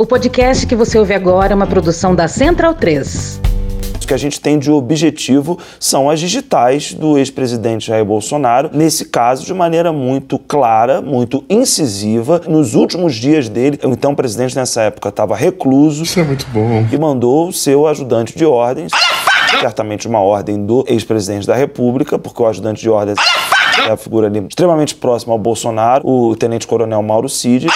O podcast que você ouve agora é uma produção da Central 3 que a gente tem de objetivo são as digitais do ex-presidente Jair Bolsonaro, nesse caso de maneira muito clara, muito incisiva. Nos últimos dias dele, o então presidente nessa época estava recluso. Isso é muito bom. E mandou o seu ajudante de ordens, certamente uma ordem do ex-presidente da República, porque o ajudante de ordens é a figura ali extremamente próxima ao Bolsonaro, o tenente-coronel Mauro Cid.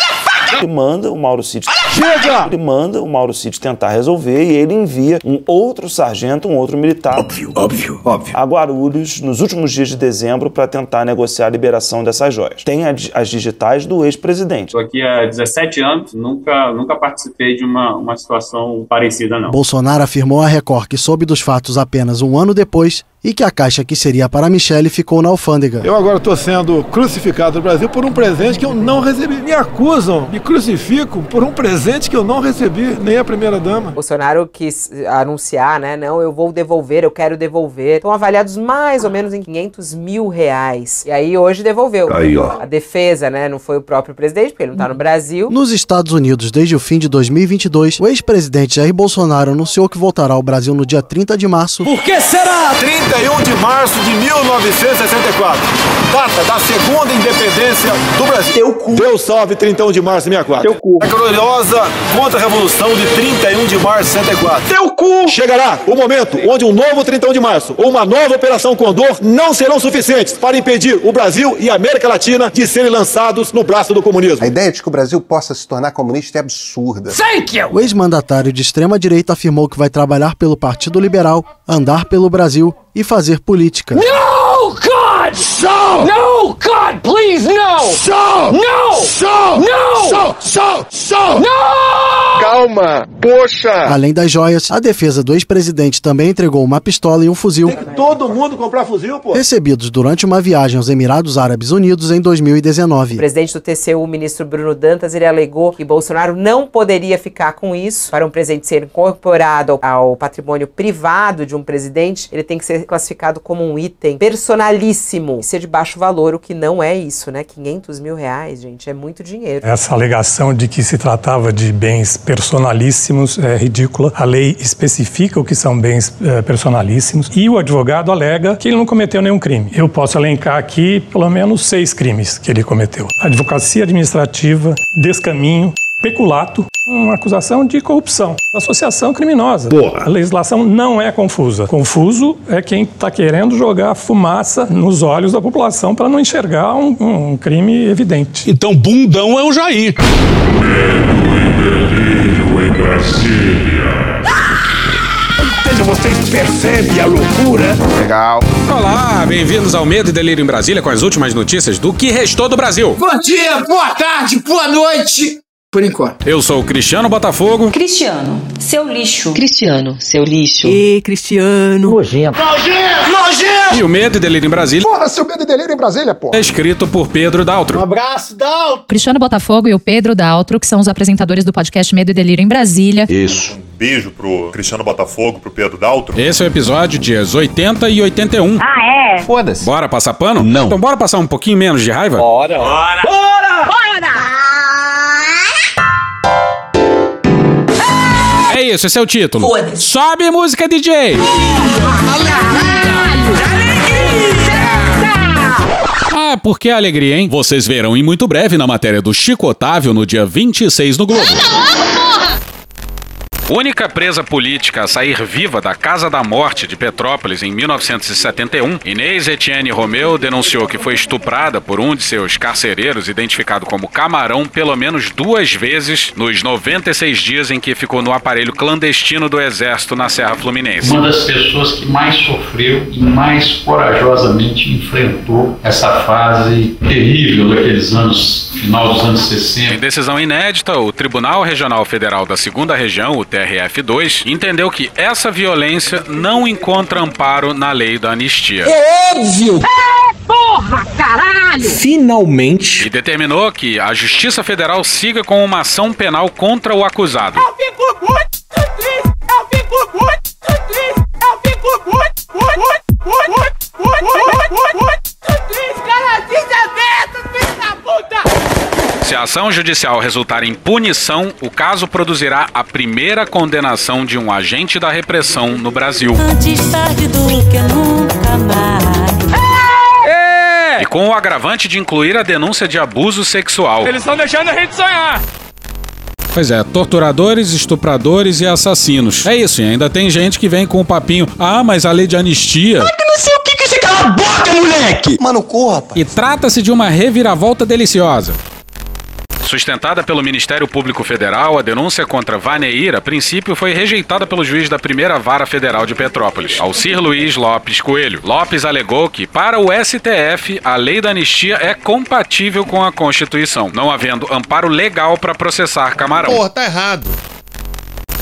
Ele manda o Mauro Cid. Chega! Ele manda o Mauro Cid tentar resolver e ele envia um outro sargento, um outro militar. Óbvio, óbvio, óbvio. A Guarulhos nos últimos dias de dezembro para tentar negociar a liberação dessas joias. Tem as digitais do ex-presidente. Estou aqui há 17 anos, nunca, nunca participei de uma, uma situação parecida, não. Bolsonaro afirmou à Record que soube dos fatos apenas um ano depois e que a caixa que seria para Michele ficou na alfândega. Eu agora estou sendo crucificado no Brasil por um presente que eu não recebi. Me acusam, me crucificam por um presente que eu não recebi, nem a primeira-dama. Bolsonaro quis anunciar, né? Não, eu vou devolver, eu quero devolver. Estão avaliados mais ou menos em 500 mil reais. E aí hoje devolveu. Aí, ó. A defesa, né? Não foi o próprio presidente, porque ele não está no Brasil. Nos Estados Unidos, desde o fim de 2022, o ex-presidente Jair Bolsonaro anunciou que voltará ao Brasil no dia 30 de março. Por que será? 30 31 de março de 1964, data da segunda independência do Brasil. Teu cu. Deus salve 31 de março de 64. Teu cu. A gloriosa contra-revolução de 31 de março de 64. Teu cu. Chegará o momento onde um novo 31 de março ou uma nova Operação Condor não serão suficientes para impedir o Brasil e a América Latina de serem lançados no braço do comunismo. A ideia de que o Brasil possa se tornar comunista é absurda. Thank you. O ex-mandatário de extrema-direita afirmou que vai trabalhar pelo Partido Liberal, andar pelo Brasil e fazer política. No, God! So! No, God, please, no! So! No! So! No! So! So! So! No! Calma! Poxa! Além das joias, a defesa do ex-presidente também entregou uma pistola e um fuzil. Tem que todo mundo comprar fuzil, pô. Recebidos durante uma viagem aos Emirados Árabes Unidos em 2019. O presidente do TCU, o ministro Bruno Dantas, ele alegou que Bolsonaro não poderia ficar com isso. Para um presente ser incorporado ao patrimônio privado de um presidente, ele tem que ser classificado como um item personalíssimo e ser de baixo valor, o que não é isso, né? 500 mil reais, gente, é muito dinheiro. Essa alegação de que se tratava de bens personalíssimos é ridícula. A lei especifica o que são bens é, personalíssimos e o advogado alega que ele não cometeu nenhum crime. Eu posso elencar aqui pelo menos seis crimes que ele cometeu: advocacia administrativa, descaminho, peculato, uma acusação de corrupção, associação criminosa. Porra. A legislação não é confusa. Confuso é quem está querendo jogar fumaça nos olhos da população para não enxergar um, um, crime evidente. Então, bundão é o Jair. em Brasília. Vocês percebem a loucura? Legal. Olá, bem-vindos ao Medo e Delírio em Brasília com as últimas notícias do que restou do Brasil. Bom dia, boa tarde, boa noite. Por enquanto. Eu sou o Cristiano Botafogo. Cristiano, seu lixo. Cristiano, seu lixo. E Cristiano. Nojento. Nojento! Nojento! E o Medo e Delírio em Brasília. Porra, seu Medo e Delírio em Brasília, porra. É escrito por Pedro Daltro. Um abraço, Daltro. Cristiano Botafogo e o Pedro Daltro, que são os apresentadores do podcast Medo e Delírio em Brasília. Isso. Um beijo pro Cristiano Botafogo, pro Pedro Daltro. Esse é o episódio dias 80 e 81. Ah, é? Foda-se. Bora passar pano? Não. Então bora passar um pouquinho menos de raiva? Bora. Bora! Bora! Bora! Isso, esse é o título. Foda-se. Sobe música, DJ! Ah, por que alegria, hein? Vocês verão em muito breve na matéria do Chico Otávio no dia 26 no Globo. Única presa política a sair viva da Casa da Morte de Petrópolis em 1971, Inês Etienne Romeu denunciou que foi estuprada por um de seus carcereiros, identificado como Camarão, pelo menos duas vezes nos 96 dias em que ficou no aparelho clandestino do Exército na Serra Fluminense. Uma das pessoas que mais sofreu e mais corajosamente enfrentou essa fase terrível daqueles anos, final dos anos 60. Em decisão inédita, o Tribunal Regional Federal da Segunda Região, o TRF2, entendeu que essa violência não encontra amparo na lei da anistia. É óbvio! É, porra, caralho! Finalmente. E determinou que a Justiça Federal siga com uma ação penal contra o acusado. Eu fico Se a ação judicial resultar em punição, o caso produzirá a primeira condenação de um agente da repressão no Brasil. Antes tarde do que nunca mais. E com o agravante de incluir a denúncia de abuso sexual. Eles estão deixando a gente sonhar. Pois é, torturadores, estupradores e assassinos. É isso, e ainda tem gente que vem com o papinho: ah, mas a lei de anistia. Eu não sei o que que você cala a boca, moleque! Mano, corra, rapaz. E trata-se de uma reviravolta deliciosa. Sustentada pelo Ministério Público Federal, a denúncia contra Vaneir, a princípio, foi rejeitada pelo juiz da primeira vara federal de Petrópolis, Alcir Luiz Lopes Coelho. Lopes alegou que, para o STF, a lei da anistia é compatível com a Constituição, não havendo amparo legal para processar Camarão. Porra, tá errado.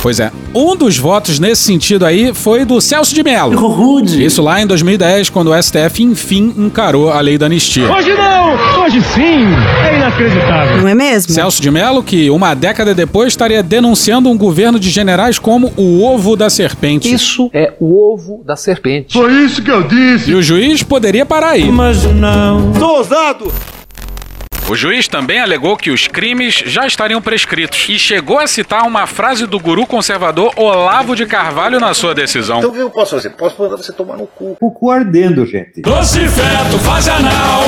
Pois é, um dos votos nesse sentido aí foi do Celso de Mello. Rude. Isso lá em 2010, quando o STF enfim encarou a lei da anistia. Hoje não, hoje sim. É inacreditável. Não é mesmo? Celso de Mello, que uma década depois estaria denunciando um governo de generais como o ovo da serpente. Isso é o ovo da serpente. Foi isso que eu disse. E o juiz poderia parar aí. Mas não. Sou ousado! O juiz também alegou que os crimes já estariam prescritos e chegou a citar uma frase do guru conservador Olavo de Carvalho na sua decisão. Então o que eu posso fazer? Posso mandar você tomar no cu. O cu ardendo, gente. Doce feto, faz anal.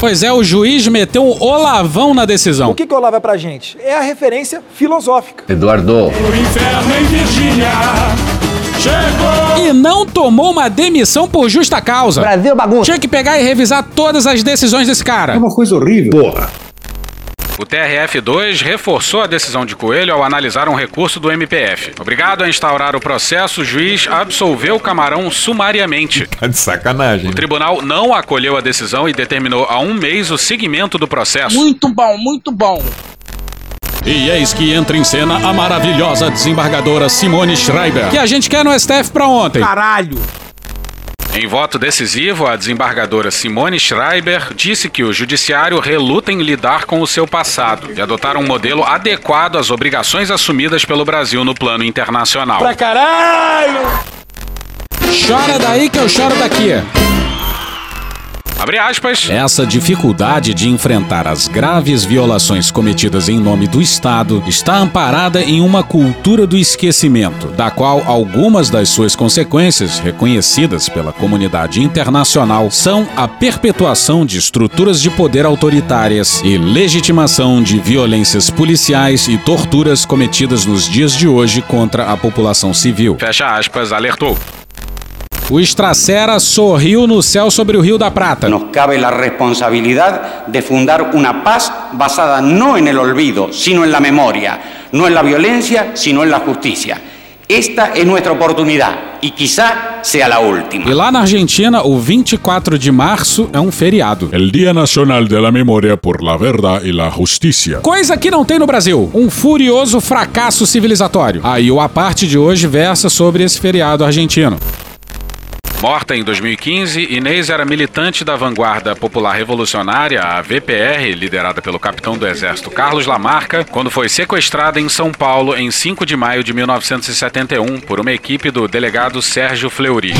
Pois é, o juiz meteu um olavão na decisão. O que, que Olavo é pra gente? É a referência filosófica. Eduardo. O inferno em Virgínia. Chegou! E não tomou uma demissão por justa causa. Brasil bagunça. Tinha que pegar e revisar todas as decisões desse cara. É uma coisa horrível. Porra. O TRF2 reforçou a decisão de Coelho ao analisar um recurso do MPF. Obrigado a instaurar o processo, o juiz absolveu o Camarão sumariamente. Tá de sacanagem. O tribunal não acolheu a decisão e determinou há um mês o seguimento do processo. Muito bom, muito bom. E eis que entra em cena a maravilhosa desembargadora Simone Schreiber, que a gente quer no STF pra ontem. Caralho. Em voto decisivo, a desembargadora Simone Schreiber disse que o judiciário reluta em lidar com o seu passado e adotar um modelo adequado às obrigações assumidas pelo Brasil no plano internacional. Pra caralho! Chora daí que eu choro daqui. Abre aspas. Essa dificuldade de enfrentar as graves violações cometidas em nome do Estado está amparada em uma cultura do esquecimento, da qual algumas das suas consequências, reconhecidas pela comunidade internacional, são a perpetuação de estruturas de poder autoritárias e legitimação de violências policiais e torturas cometidas nos dias de hoje contra a população civil. Fecha aspas, alertou. O Estracera sorriu no céu sobre o Rio da Prata. Nos cabe la responsabilidad de fundar una paz basada no en el olvido, sino en la memoria, no en la violencia, sino en la justicia. Esta es nuestra oportunidad y quizá sea la última. E lá na Argentina, o 24 de março é um feriado. El Día Nacional de la Memoria por la Verdad y la Justicia. Coisa que não tem no Brasil. Um furioso fracasso civilizatório. Aí o A Parte de hoje versa sobre esse feriado argentino. Morta em 2015, Inês era militante da Vanguarda Popular Revolucionária, a VPR, liderada pelo capitão do Exército Carlos Lamarca, quando foi sequestrada em São Paulo em 5 de maio de 1971 por uma equipe do delegado Sérgio Fleury.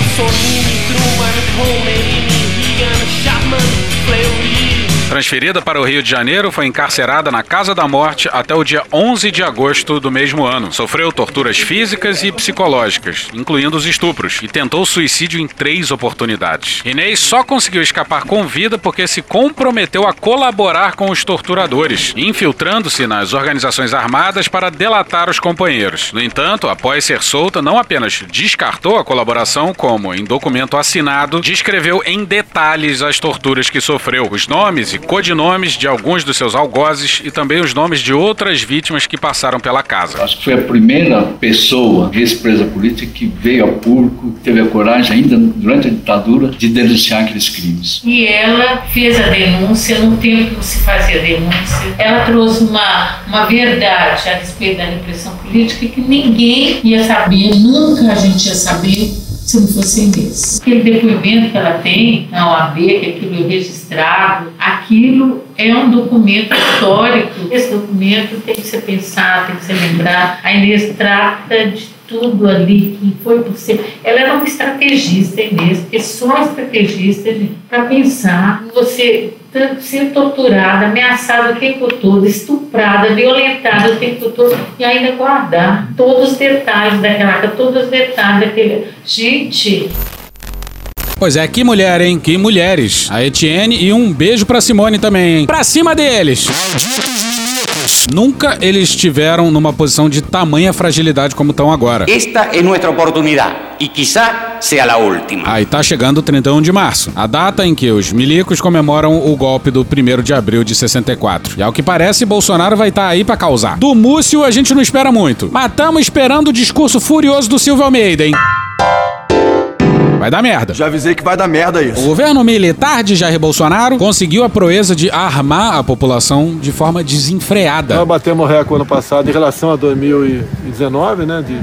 Transferida para o Rio de Janeiro, foi encarcerada na Casa da Morte até o dia 11 de agosto do mesmo ano. Sofreu torturas físicas e psicológicas, incluindo os estupros, e tentou suicídio em três oportunidades. Inês só conseguiu escapar com vida porque se comprometeu a colaborar com os torturadores, infiltrando-se nas organizações armadas para delatar os companheiros. No entanto, após ser solta, não apenas descartou a colaboração, como em documento assinado, descreveu em detalhes as torturas que sofreu, os nomes e codinomes de alguns dos seus algozes e também os nomes de outras vítimas que passaram pela casa. Acho que foi a primeira pessoa ex-presa política que veio a público, teve a coragem, ainda durante a ditadura, de denunciar aqueles crimes. E ela fez a denúncia no tempo que se fazia denúncia. Ela trouxe uma, uma verdade a respeito da repressão política que ninguém ia saber, nunca a gente ia saber se não fosse Inês. Aquele depoimento que ela tem na OAB, que aquilo é registrado, aquilo é um documento histórico. Esse documento tem que ser pensado, tem que ser lembrado. A Inês trata de tudo ali que foi possível. Ela era uma estrategista mesmo, porque só estrategista para pensar você ser torturada, ameaçada o tempo todo, estuprada, violentada o tempo todo e ainda guardar todos os detalhes daquela, todos os detalhes daquele. Gente, Pois é, que mulher, hein? Que mulheres. A Etienne e um beijo pra Simone também, hein? Pra cima deles! Nunca eles estiveram numa posição de tamanha fragilidade como estão agora. Esta é nossa oportunidade e quizá seja a última. Aí tá chegando o 31 de março, a data em que os milicos comemoram o golpe do 1 de abril de 64. E ao que parece, Bolsonaro vai estar tá aí para causar. Do Múcio a gente não espera muito, mas estamos esperando o discurso furioso do Silvio Almeida, hein? Vai dar merda. Já avisei que vai dar merda isso. O governo militar de Jair Bolsonaro conseguiu a proeza de armar a população de forma desenfreada. Nós batemos recorde ano passado em relação a 2019, né? De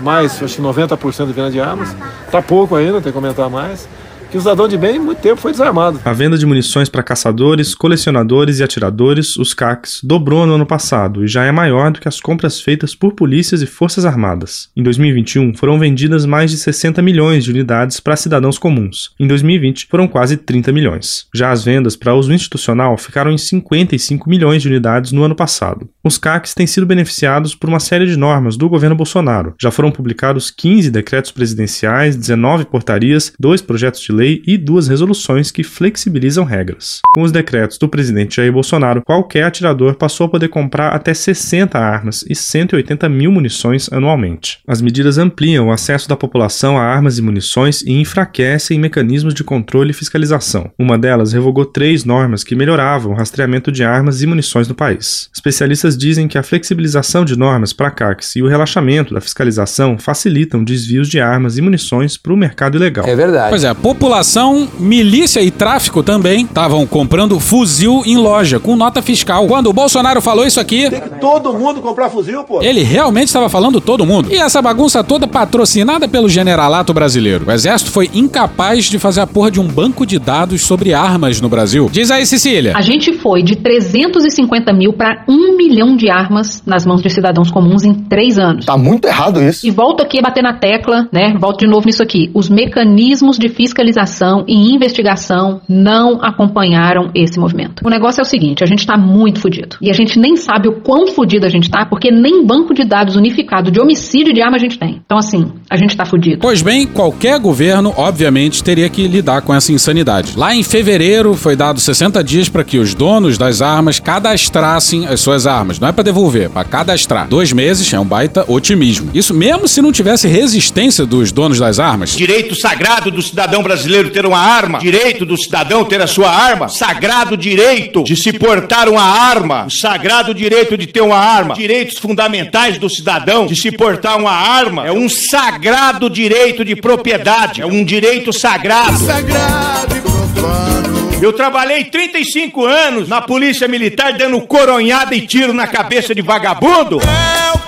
mais, acho que 90% de venda de armas. Tá pouco ainda, tem que comentar mais que o cidadão de bem muito tempo foi desarmado. A venda de munições para caçadores, colecionadores e atiradores, os CACs, dobrou no ano passado e já é maior do que as compras feitas por polícias e forças armadas. Em 2021, foram vendidas mais de 60 milhões de unidades para cidadãos comuns. Em 2020, foram quase 30 milhões. Já as vendas para uso institucional ficaram em 55 milhões de unidades no ano passado. Os CACs têm sido beneficiados por uma série de normas do governo Bolsonaro. Já foram publicados 15 decretos presidenciais, 19 portarias, dois projetos de lei lei e duas resoluções que flexibilizam regras. Com os decretos do presidente Jair Bolsonaro, qualquer atirador passou a poder comprar até 60 armas e 180 mil munições anualmente. As medidas ampliam o acesso da população a armas e munições e enfraquecem mecanismos de controle e fiscalização. Uma delas revogou três normas que melhoravam o rastreamento de armas e munições no país. Especialistas dizem que a flexibilização de normas para CACs e o relaxamento da fiscalização facilitam desvios de armas e munições para o mercado ilegal. É verdade. Pois é, a população população, milícia e tráfico também estavam comprando fuzil em loja com nota fiscal. Quando o Bolsonaro falou isso aqui, tem que todo mundo comprar fuzil, pô. Ele realmente estava falando todo mundo. E essa bagunça toda patrocinada pelo generalato brasileiro. O exército foi incapaz de fazer a porra de um banco de dados sobre armas no Brasil. Diz aí, Cecília. A gente foi de 350 mil para 1 milhão de armas nas mãos de cidadãos comuns em três anos. Tá muito errado isso. E volto aqui a bater na tecla, né? Volto de novo nisso aqui. Os mecanismos de fiscalização fiscalização e investigação não acompanharam esse movimento. O negócio é o seguinte: a gente está muito fudido. E a gente nem sabe o quão fudido a gente está, porque nem banco de dados unificado de homicídio de arma a gente tem. Então, assim, a gente está fudido. Pois bem, qualquer governo, obviamente, teria que lidar com essa insanidade. Lá em fevereiro, foi dado 60 dias para que os donos das armas cadastrassem as suas armas. Não é para devolver, é para cadastrar. Dois meses é um baita otimismo. Isso mesmo se não tivesse resistência dos donos das armas. Direito sagrado do cidadão brasileiro brasileiro ter uma arma, direito do cidadão ter a sua arma, sagrado direito de se portar uma arma, sagrado direito de ter uma arma, direitos fundamentais do cidadão de se portar uma arma, é um sagrado direito de propriedade, é um direito sagrado. Sagrado e profano. Eu trabalhei 35 anos na polícia militar dando coronhada e tiro na cabeça de vagabundo. Eu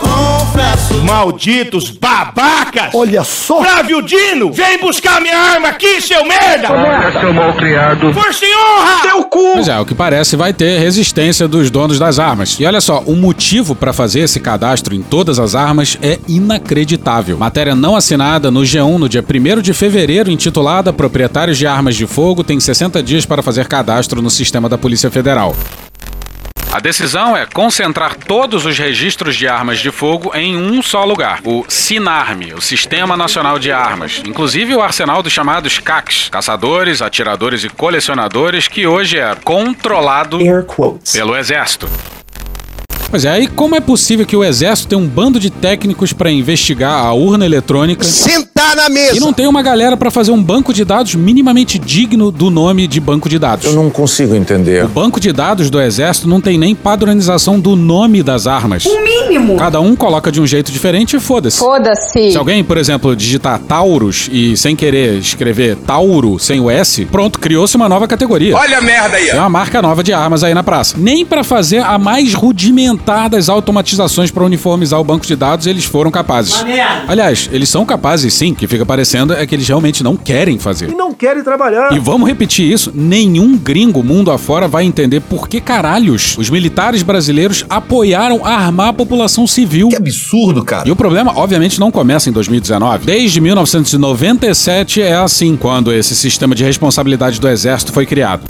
confesso. Malditos babacas! Olha só! Flávio Dino, vem buscar minha arma aqui, seu merda! Olha, seu malcriado. Força e honra! Teu cu! Mas é, o que parece vai ter resistência dos donos das armas. E olha só, o motivo para fazer esse cadastro em todas as armas é inacreditável. Matéria não assinada no G1 no dia 1 de fevereiro, intitulada Proprietários de Armas de Fogo têm 60 dias para fazer cadastro no sistema da Polícia Federal. A decisão é concentrar todos os registros de armas de fogo em um só lugar, o SINARME, o Sistema Nacional de Armas, inclusive o arsenal dos chamados CACs, caçadores, atiradores e colecionadores, que hoje é controlado pelo Exército. Pois é, aí como é possível que o Exército tenha um bando de técnicos para investigar a urna eletrônica? Sentar na mesa! E não tem uma galera para fazer um banco de dados minimamente digno do nome de banco de dados. Eu não consigo entender. O banco de dados do Exército não tem nem padronização do nome das armas. O mínimo! Cada um coloca de um jeito diferente e foda-se. Foda-se! Se alguém, por exemplo, digitar Taurus e sem querer escrever Tauro sem o S, pronto, criou-se uma nova categoria. Olha a merda aí! É uma marca nova de armas aí na praça. Nem para fazer a mais rudimentar das automatizações para uniformizar o banco de dados eles foram capazes. Aliás, eles são capazes sim. O que fica parecendo é que eles realmente não querem fazer. E não querem trabalhar. E vamos repetir isso: nenhum gringo mundo afora vai entender por que caralhos os militares brasileiros apoiaram armar a população civil. Que absurdo, cara. E o problema, obviamente, não começa em 2019. Desde 1997 é assim, quando esse sistema de responsabilidade do Exército foi criado.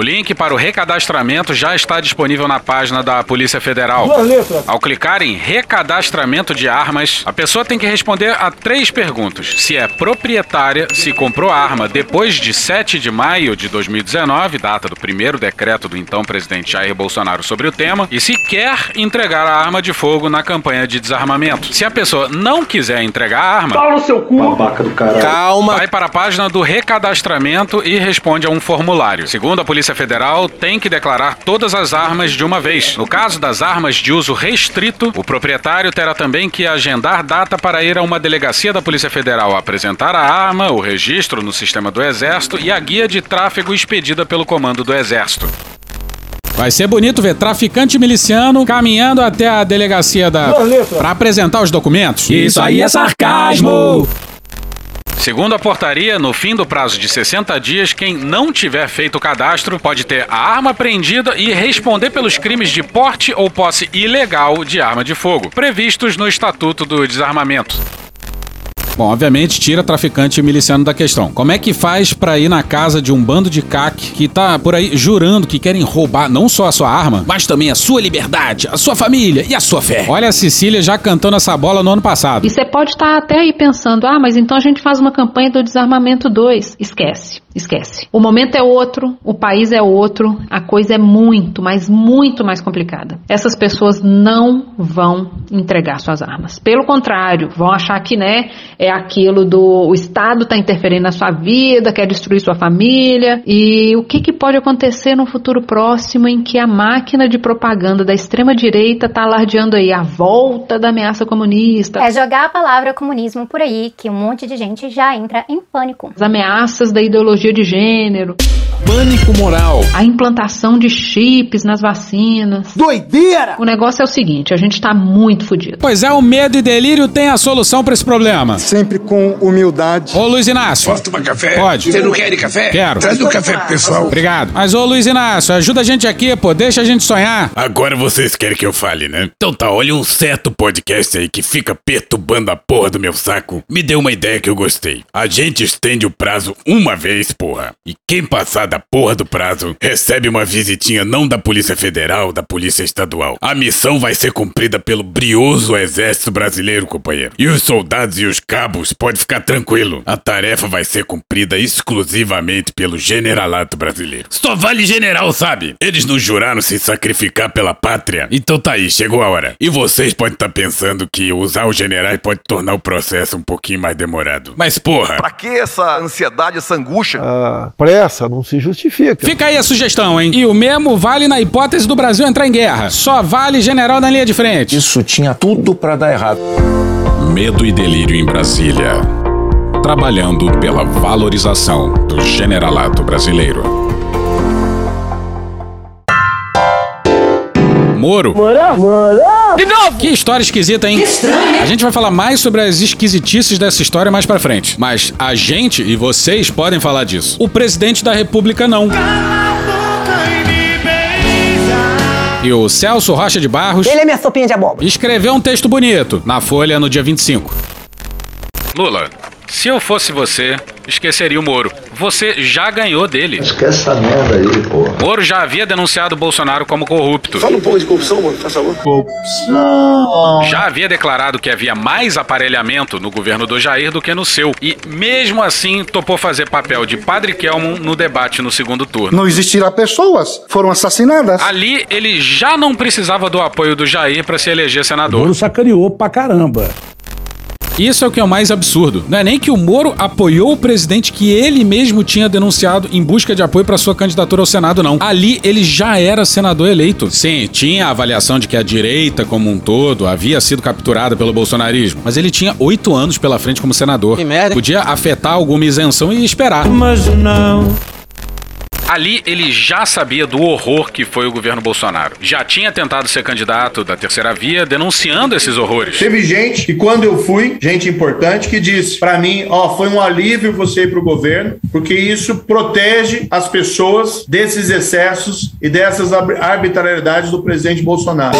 O link para o recadastramento já está disponível na página da Polícia Federal. Duas letras. Ao clicar em recadastramento de armas, a pessoa tem que responder a três perguntas: se é proprietária, se comprou a arma depois de 7 de maio de 2019, data do primeiro decreto do então presidente Jair Bolsonaro sobre o tema, e se quer entregar a arma de fogo na campanha de desarmamento. Se a pessoa não quiser entregar a arma, Pau no seu cu. Babaca do caralho. Calma. vai para a página do recadastramento e responde a um formulário. Segundo a Polícia Federal, tem que declarar todas as armas de uma vez. No caso das armas de uso restrito, o proprietário terá também que agendar data para ir a uma delegacia da Polícia Federal apresentar a arma, o registro no sistema do Exército e a guia de tráfego expedida pelo comando do Exército. Vai ser bonito ver traficante miliciano caminhando até a delegacia da. Pra apresentar os documentos. Isso aí é sarcasmo. Segundo a portaria, no fim do prazo de 60 dias, quem não tiver feito o cadastro pode ter a arma apreendida e responder pelos crimes de porte ou posse ilegal de arma de fogo, previstos no Estatuto do Desarmamento. Bom, obviamente tira traficante miliciano da questão. Como é que faz pra ir na casa de um bando de cac que tá por aí jurando que querem roubar não só a sua arma, mas também a sua liberdade, a sua família e a sua fé? Olha a Cecília já cantando essa bola no ano passado. E você pode estar até aí pensando, ah, mas então a gente faz uma campanha do desarmamento 2. Esquece, esquece. O momento é outro, o país é outro, a coisa é muito, mas muito mais complicada. Essas pessoas não vão entregar suas armas. Pelo contrário, vão achar que, né, é aquilo do o Estado está interferindo na sua vida, quer destruir sua família. E o que, que pode acontecer no futuro próximo em que a máquina de propaganda da extrema-direita está alardeando aí a volta da ameaça comunista? É jogar a palavra comunismo por aí que um monte de gente já entra em pânico. As ameaças da ideologia de gênero. Pânico moral. A implantação de chips nas vacinas. Doideira! O negócio é o seguinte, a gente tá muito fudido. Pois é, o medo e delírio tem a solução pra esse problema. Sempre com humildade. Ô Luiz Inácio. Posso tomar café? Pode. Você não quer café? Quero. Traz o café pro pessoal. Obrigado. Mas ô Luiz Inácio, ajuda a gente aqui, pô, deixa a gente sonhar. Agora vocês querem que eu fale, né? Então tá, olha um certo podcast aí que fica perturbando a porra do meu saco. Me deu uma ideia que eu gostei. A gente estende o prazo uma vez, porra. E quem passar da porra do prazo recebe uma visitinha não da Polícia Federal, da Polícia Estadual. A missão vai ser cumprida pelo brioso Exército Brasileiro, companheiro. E os soldados e os cabos pode ficar tranquilo. A tarefa vai ser cumprida exclusivamente pelo generalato brasileiro. Só vale general, sabe? Eles nos juraram se sacrificar pela pátria. Então tá aí, chegou a hora. E vocês podem estar pensando que usar os generais pode tornar o processo um pouquinho mais demorado. Mas porra, Pra que essa ansiedade, essa angústia? A pressa não se justifica. Fica aí a sugestão, hein? E o mesmo vale na hipótese do Brasil entrar em guerra. Só vale general na linha de frente. Isso tinha tudo pra dar errado. Medo e delírio em Brasília. Trabalhando pela valorização do generalato brasileiro. Moro. Moro, moro. De novo! Que história esquisita, hein? Que estranho, A gente vai falar mais sobre as esquisitices dessa história mais pra frente. Mas a gente e vocês podem falar disso. O presidente da república não. E o Celso Rocha de Barros Ele é minha sopinha de abóbora. escreveu um texto bonito na Folha no dia 25. Lula, se eu fosse você, esqueceria o Moro. Você já ganhou dele. Esquece essa merda aí, porra. Moro já havia denunciado Bolsonaro como corrupto. Fala um pouco de corrupção, mano, faz favor. Corrupção. Já havia declarado que havia mais aparelhamento no governo do Jair do que no seu. E, mesmo assim, topou fazer papel de Padre Kelmon no debate no segundo turno. Não existirá pessoas. Foram assassinadas. Ali, ele já não precisava do apoio do Jair para se eleger senador. Moro sacaneou pra caramba. Isso é o que é o mais absurdo. Não é nem que o Moro apoiou o presidente que ele mesmo tinha denunciado em busca de apoio para sua candidatura ao Senado, não. Ali ele já era senador eleito. Sim, tinha a avaliação de que a direita como um todo havia sido capturada pelo bolsonarismo, mas ele tinha oito anos pela frente como senador. Que merda. Podia afetar alguma isenção e esperar. Mas não. Ali ele já sabia do horror que foi o governo Bolsonaro. Já tinha tentado ser candidato da terceira via, denunciando esses horrores. Teve gente que quando eu fui, gente importante, que disse pra mim, ó, foi um alívio você ir pro governo, porque isso protege as pessoas desses excessos e dessas arbitrariedades do presidente Bolsonaro.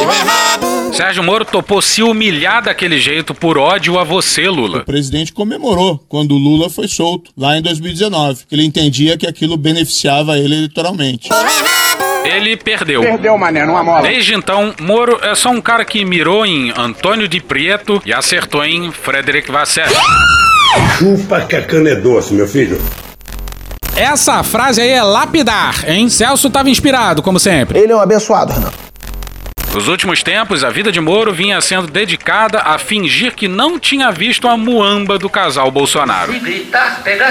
Sérgio Moro topou se humilhar daquele jeito por ódio a você, Lula. O presidente comemorou quando o Lula foi solto, lá em 2019, que ele entendia que aquilo beneficiava ele eleitoralmente. Ele perdeu. Perdeu, mané, numa mola. Desde então, Moro é só um cara que mirou em Antônio de Prieto e acertou em Frederic Vasseur. Chupa que a cana é doce, meu filho. Essa frase aí é lapidar, hein? Celso tava inspirado, como sempre. Ele é um abençoado, Renan. Nos últimos tempos, a vida de Moro vinha sendo dedicada a fingir que não tinha visto a muamba do casal Bolsonaro. gritar, pega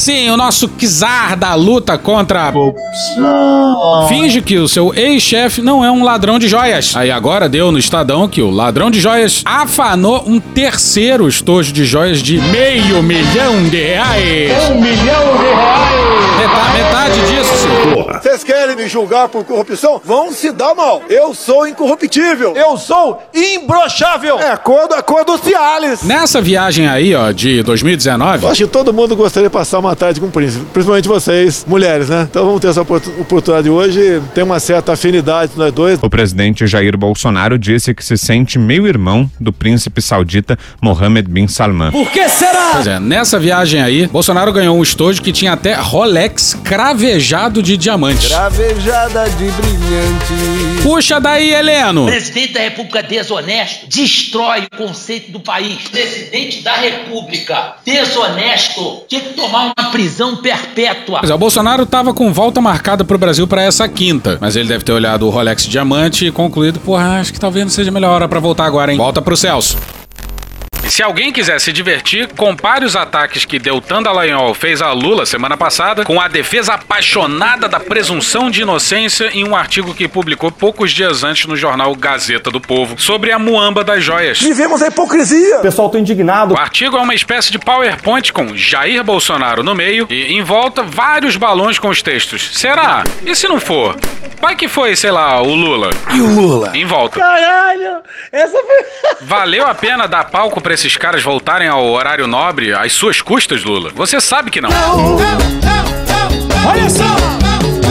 Sim, o nosso czar da luta contra a corrupção. Finge que o seu ex-chefe não é um ladrão de joias. Aí agora deu no Estadão que o ladrão de joias afanou um terceiro estojo de joias de meio milhão de reais. Um milhão de reais! Metade, metade disso, senhor. Vocês querem me julgar por corrupção? Vão se dar mal. Eu sou incorruptível. Eu sou imbrochável. É a cor, da cor do Cialis. Nessa viagem aí, ó, de 2019, Acho que todo mundo gostaria de passar uma tarde com o príncipe, principalmente vocês, mulheres, né? Então vamos ter essa oportu- oportunidade hoje, tem uma certa afinidade nós dois. O presidente Jair Bolsonaro disse que se sente meio-irmão do príncipe saudita Mohammed bin Salman. Por que será? Pois é, nessa viagem aí, Bolsonaro ganhou um estojo que tinha até Rolex cravejado de diamante. Cravejada de brilhante. Puxa daí, Heleno! Presidente da República desonesto destrói o conceito do país. Presidente da República desonesto tinha que tomar prisão perpétua. Pois é, o Bolsonaro tava com volta marcada pro Brasil pra essa quinta, mas ele deve ter olhado o Rolex Diamante e concluído, porra, acho que talvez não seja a melhor hora pra voltar agora, hein? Volta pro Celso. Se alguém quiser se divertir, compare os ataques que Deltan Dallagnol fez a Lula semana passada com a defesa apaixonada da presunção de inocência em um artigo que publicou poucos dias antes no jornal Gazeta do Povo sobre a muamba das joias. Vivemos a hipocrisia. O pessoal tá indignado. O artigo é uma espécie de PowerPoint com Jair Bolsonaro no meio e em volta vários balões com os textos. Será? E se não for? Vai que foi, sei lá, o Lula. E o Lula? Em volta. Caralho, essa foi... Valeu a pena dar palco pra esses caras voltarem ao horário nobre às suas custas, Lula? Você sabe que não. Olha só!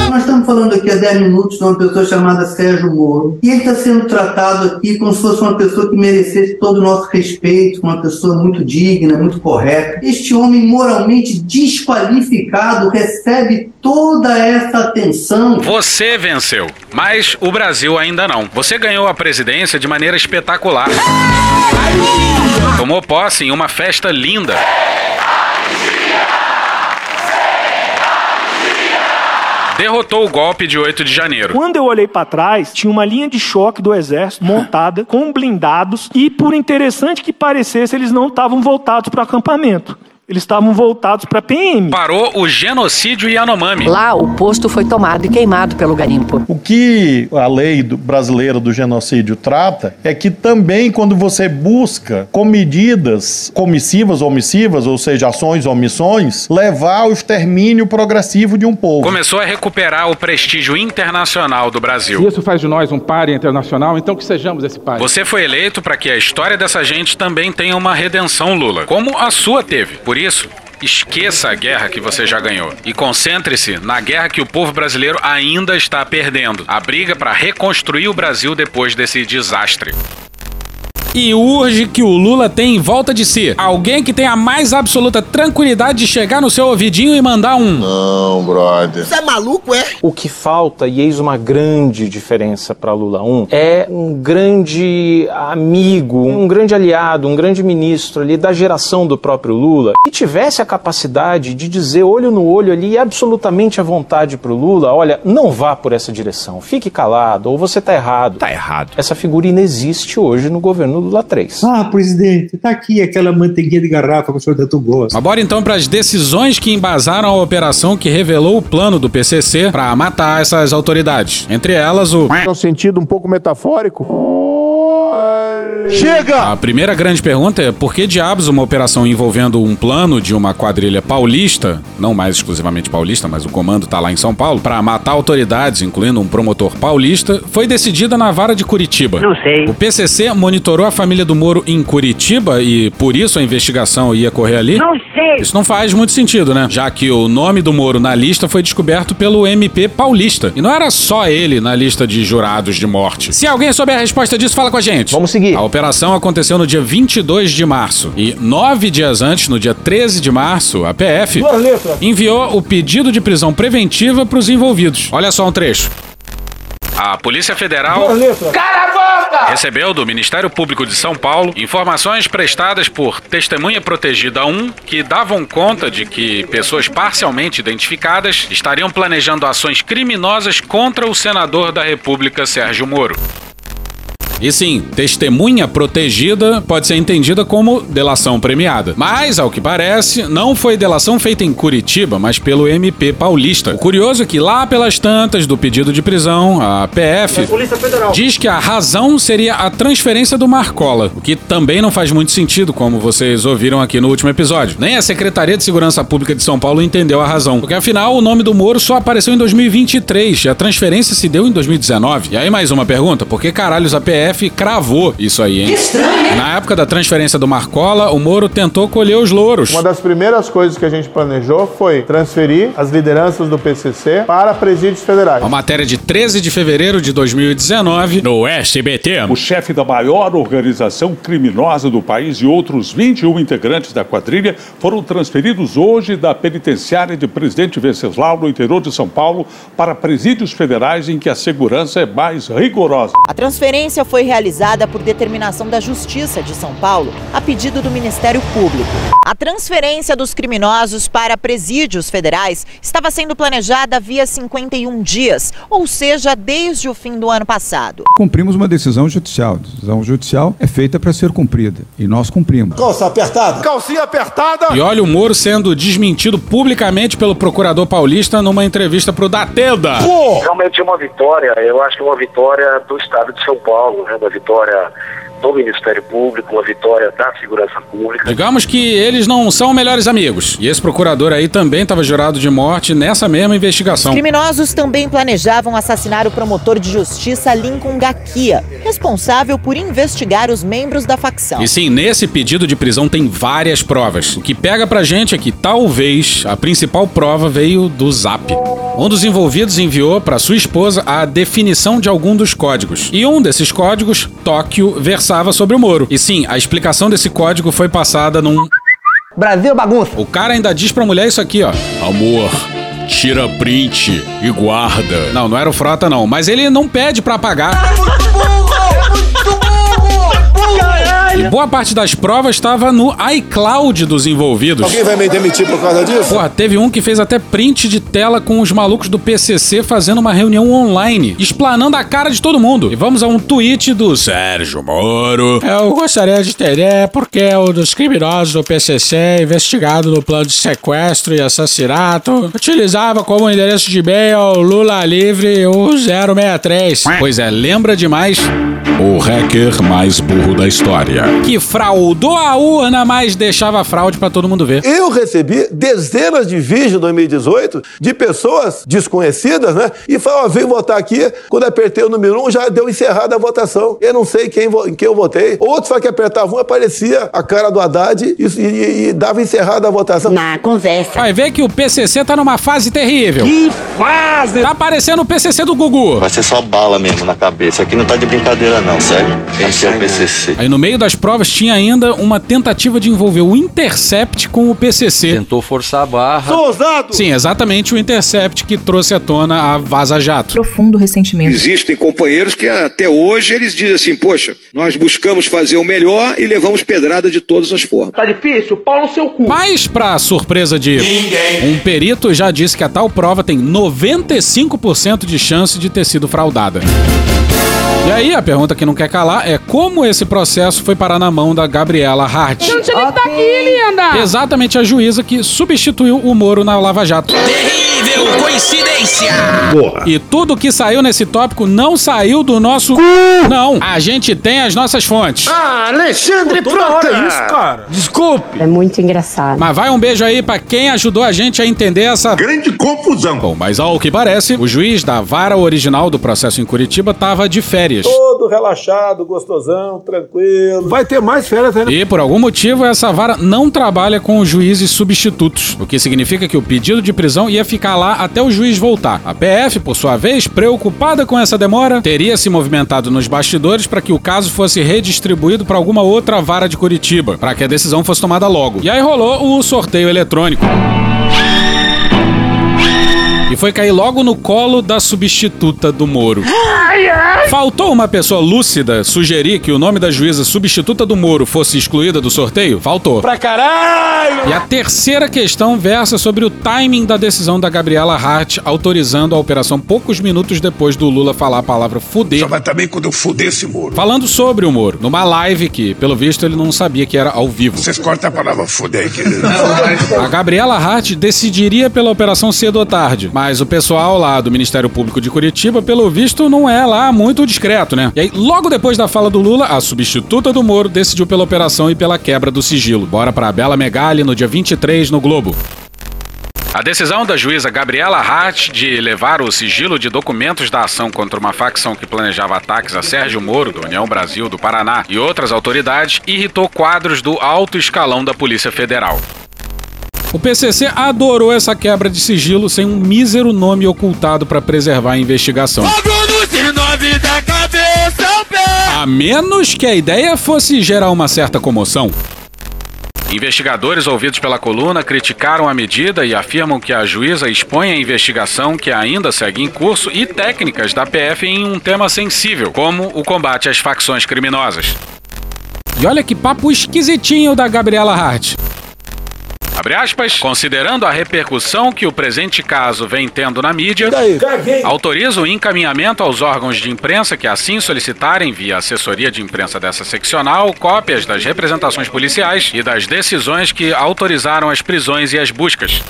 Nós estamos falando aqui há 10 minutos de uma pessoa chamada Sérgio Moro. E ele está sendo tratado aqui como se fosse uma pessoa que merecesse todo o nosso respeito, uma pessoa muito digna, muito correta. Este homem moralmente desqualificado recebe toda essa atenção. Você venceu, mas o Brasil ainda não. Você ganhou a presidência de maneira espetacular. Tomou posse em uma festa linda. Derrotou o golpe de 8 de janeiro. Quando eu olhei para trás, tinha uma linha de choque do exército montada com blindados e por interessante que parecesse, eles não estavam voltados para o acampamento. Eles estavam voltados para PM. Parou o genocídio Yanomami. Lá, o posto foi tomado e queimado pelo garimpo. O que a lei do- brasileira do genocídio trata é que também quando você busca com medidas comissivas ou omissivas, ou seja, ações ou omissões, levar ao extermínio progressivo de um povo. Começou a recuperar o prestígio internacional do Brasil. Se isso faz de nós um páreo internacional, então que sejamos esse páreo. Você foi eleito para que a história dessa gente também tenha uma redenção, Lula, como a sua teve. Por isso, esqueça a guerra que você já ganhou e concentre-se na guerra que o povo brasileiro ainda está perdendo. A briga para reconstruir o Brasil depois desse desastre. E urge que o Lula tenha em volta de si alguém que tenha a mais absoluta tranquilidade de chegar no seu ouvidinho e mandar um. Não, brother. Você é maluco, é? O que falta, e eis uma grande diferença para Lula 1, é um grande amigo, um grande aliado, um grande ministro ali da geração do próprio Lula, que tivesse a capacidade de dizer olho no olho ali absolutamente à vontade pro Lula, olha, não vá por essa direção, fique calado, ou você tá errado. Tá errado. Essa figura inexiste hoje no governo Lula 3. Ah, presidente, tá aqui aquela manteiguinha de garrafa que o senhor tanto gosta. Mas bora então para as decisões que embasaram a operação que revelou o plano do PCC para matar essas autoridades. Entre elas, o. No sentido um pouco metafórico. Chega! A primeira grande pergunta é por que diabos uma operação envolvendo um plano de uma quadrilha paulista, não mais exclusivamente paulista, mas o comando tá lá em São Paulo, para matar autoridades, incluindo um promotor paulista, foi decidida na vara de Curitiba. Não sei. O PCC monitorou a família do Moro em Curitiba e por isso a investigação ia correr ali? Não sei. Isso não faz muito sentido, né? Já que o nome do Moro na lista foi descoberto pelo MP paulista. E não era só ele na lista de jurados de morte. Se alguém souber a resposta disso, fala com a gente. Vamos seguir. A operação aconteceu no dia 22 de março. E nove dias antes, no dia 13 de março, a PF enviou o pedido de prisão preventiva para os envolvidos. Olha só um trecho. A Polícia Federal Cala a boca! recebeu do Ministério Público de São Paulo informações prestadas por testemunha protegida 1 que davam conta de que pessoas parcialmente identificadas estariam planejando ações criminosas contra o senador da República Sérgio Moro. E sim, testemunha protegida pode ser entendida como delação premiada. Mas, ao que parece, não foi delação feita em Curitiba, mas pelo MP paulista. O curioso é que lá pelas tantas do pedido de prisão, a PF Polícia Federal. diz que a razão seria a transferência do Marcola, o que também não faz muito sentido, como vocês ouviram aqui no último episódio. Nem a Secretaria de Segurança Pública de São Paulo entendeu a razão, porque afinal o nome do Moro só apareceu em 2023 e a transferência se deu em 2019. E aí mais uma pergunta, por que caralhos a PF cravou isso aí, hein? Que estranho, hein? Na época da transferência do Marcola, o Moro tentou colher os louros. Uma das primeiras coisas que a gente planejou foi transferir as lideranças do PCC para presídios federais. Uma matéria de 13 de fevereiro de 2019 no SBT. O chefe da maior organização criminosa do país e outros 21 integrantes da quadrilha foram transferidos hoje da penitenciária de Presidente Venceslau, no interior de São Paulo, para presídios federais em que a segurança é mais rigorosa. A transferência foi realizada por determinação da Justiça de São Paulo, a pedido do Ministério Público. A transferência dos criminosos para presídios federais estava sendo planejada havia 51 dias, ou seja, desde o fim do ano passado. Cumprimos uma decisão judicial. A decisão judicial é feita para ser cumprida e nós cumprimos. Calça apertada. Calcinha apertada. E olha o Moro sendo desmentido publicamente pelo procurador paulista numa entrevista pro Dateda. Realmente é uma vitória, eu acho que é uma vitória do Estado de São Paulo, né? uma vitória do Ministério Público, uma vitória da segurança pública. Digamos que eles não são melhores amigos. E esse procurador aí também estava jurado de morte nessa mesma investigação. Os criminosos também planejavam assassinar o promotor de justiça Lincoln Gakia, responsável por investigar os membros da facção. E sim, nesse pedido de prisão tem várias provas. O que pega pra gente é que talvez a principal prova veio do Zap. Um dos envolvidos enviou para sua esposa a definição de algum dos códigos. E um desses códigos, Tóquio, versava sobre o Moro. E sim, a explicação desse código foi passada num Brasil bagunça. O cara ainda diz pra mulher isso aqui, ó. Amor, tira print e guarda. Não, não era o Frota não, mas ele não pede pra apagar. E boa parte das provas estava no iCloud dos envolvidos. Alguém vai me demitir por causa disso? Porra, teve um que fez até print de tela com os malucos do PCC fazendo uma reunião online, explanando a cara de todo mundo. E vamos a um tweet do Sérgio Moro. Eu gostaria de entender porque um dos criminosos do PCC, investigado no plano de sequestro e assassinato, utilizava como endereço de e-mail Lula Livre 1063. Pois é, lembra demais o hacker mais burro da história. Que fraudou a urna, mas deixava fraude pra todo mundo ver. Eu recebi dezenas de vídeos em 2018 de pessoas desconhecidas, né? E falaram, ó, veio votar aqui. Quando apertei o número um, já deu encerrada a votação. Eu não sei quem, em quem eu votei. Outros falaram que apertava um, aparecia a cara do Haddad e, e- e dava encerrada a votação. Na conversa. Vai ver que o PCC tá numa fase terrível. Que fase! Tá parecendo o PCC do Gugu. Vai ser só bala mesmo na cabeça. Aqui não tá de brincadeira, não, sério. Esse é o PCC. Aí no meio das provas tinha ainda uma tentativa de envolver o Intercept com o PCC. Tentou forçar a barra. Sou ousado! Sim, exatamente o Intercept que trouxe à tona a Vaza Jato. Profundo ressentimento. Existem companheiros que até hoje eles dizem assim, poxa, nós buscamos fazer o melhor e levamos pedrada de todas as formas. Tá difícil? Pau no seu cu. Mas, pra surpresa de um perito já disse que a tal prova tem 95% de chance de ter sido fraudada. E aí a pergunta que não quer calar é como esse processo foi parar na mão da Gabriela Hart. Não tinha nem que tá aqui, linda! Exatamente a juíza que substituiu o Moro na Lava Jato. Terrível coincidência! E tudo que saiu nesse tópico não saiu do nosso. Não, a gente tem as nossas fontes. Ah, Alexandre, pronto! Desculpe. É muito engraçado. Mas vai um beijo aí pra quem ajudou a gente a entender essa grande confusão. Bom, mas ao que parece, o juiz da vara original do processo em Curitiba tava de férias. Todo relaxado, gostosão, tranquilo. Vai ter mais férias ainda. E por algum motivo essa vara não trabalha com os juízes substitutos, o que significa que o pedido de prisão ia ficar lá até o juiz voltar. A PF, por sua vez, preocupada com essa demora, teria se movimentado nos bastidores para que o caso fosse redistribuído para alguma outra vara de Curitiba, para que a decisão fosse tomada logo. E aí rolou o sorteio eletrônico. E foi cair logo no colo da substituta do Moro. Faltou uma pessoa lúcida sugerir que o nome da juíza substituta do Moro fosse excluída do sorteio? Faltou. Pra caralho! E a terceira questão versa sobre o timing da decisão da Gabriela Hart autorizando a operação poucos minutos depois do Lula falar a palavra fuder. Mas também quando eu fuder esse muro. Falando sobre o Moro, numa live que, pelo visto, ele não sabia que era ao vivo. Vocês cortam a palavra fuder querido. A Gabriela Hart decidiria pela operação cedo ou tarde, mas o pessoal lá do Ministério Público de Curitiba, pelo visto, não é lá muito discreto, né? E aí, logo depois da fala do Lula, a substituta do Moro decidiu pela operação e pela quebra do sigilo. Bora pra Bela Megali no dia 23 no Globo. A decisão da juíza Gabriela Hart de levar o sigilo de documentos da ação contra uma facção que planejava ataques a Sérgio Moro, do União Brasil do Paraná e outras autoridades irritou quadros do alto escalão da Polícia Federal. O PCC adorou essa quebra de sigilo sem um mísero nome ocultado para preservar a investigação. A menos que a ideia fosse gerar uma certa comoção. Investigadores ouvidos pela coluna criticaram a medida e afirmam que a juíza expõe a investigação que ainda segue em curso e técnicas da PF em um tema sensível, como o combate às facções criminosas. E olha que papo esquisitinho da Gabriela Hart. Abre aspas, considerando a repercussão que o presente caso vem tendo na mídia, autoriza o encaminhamento aos órgãos de imprensa que assim solicitarem via assessoria de imprensa dessa seccional cópias das representações policiais e das decisões que autorizaram as prisões e as buscas.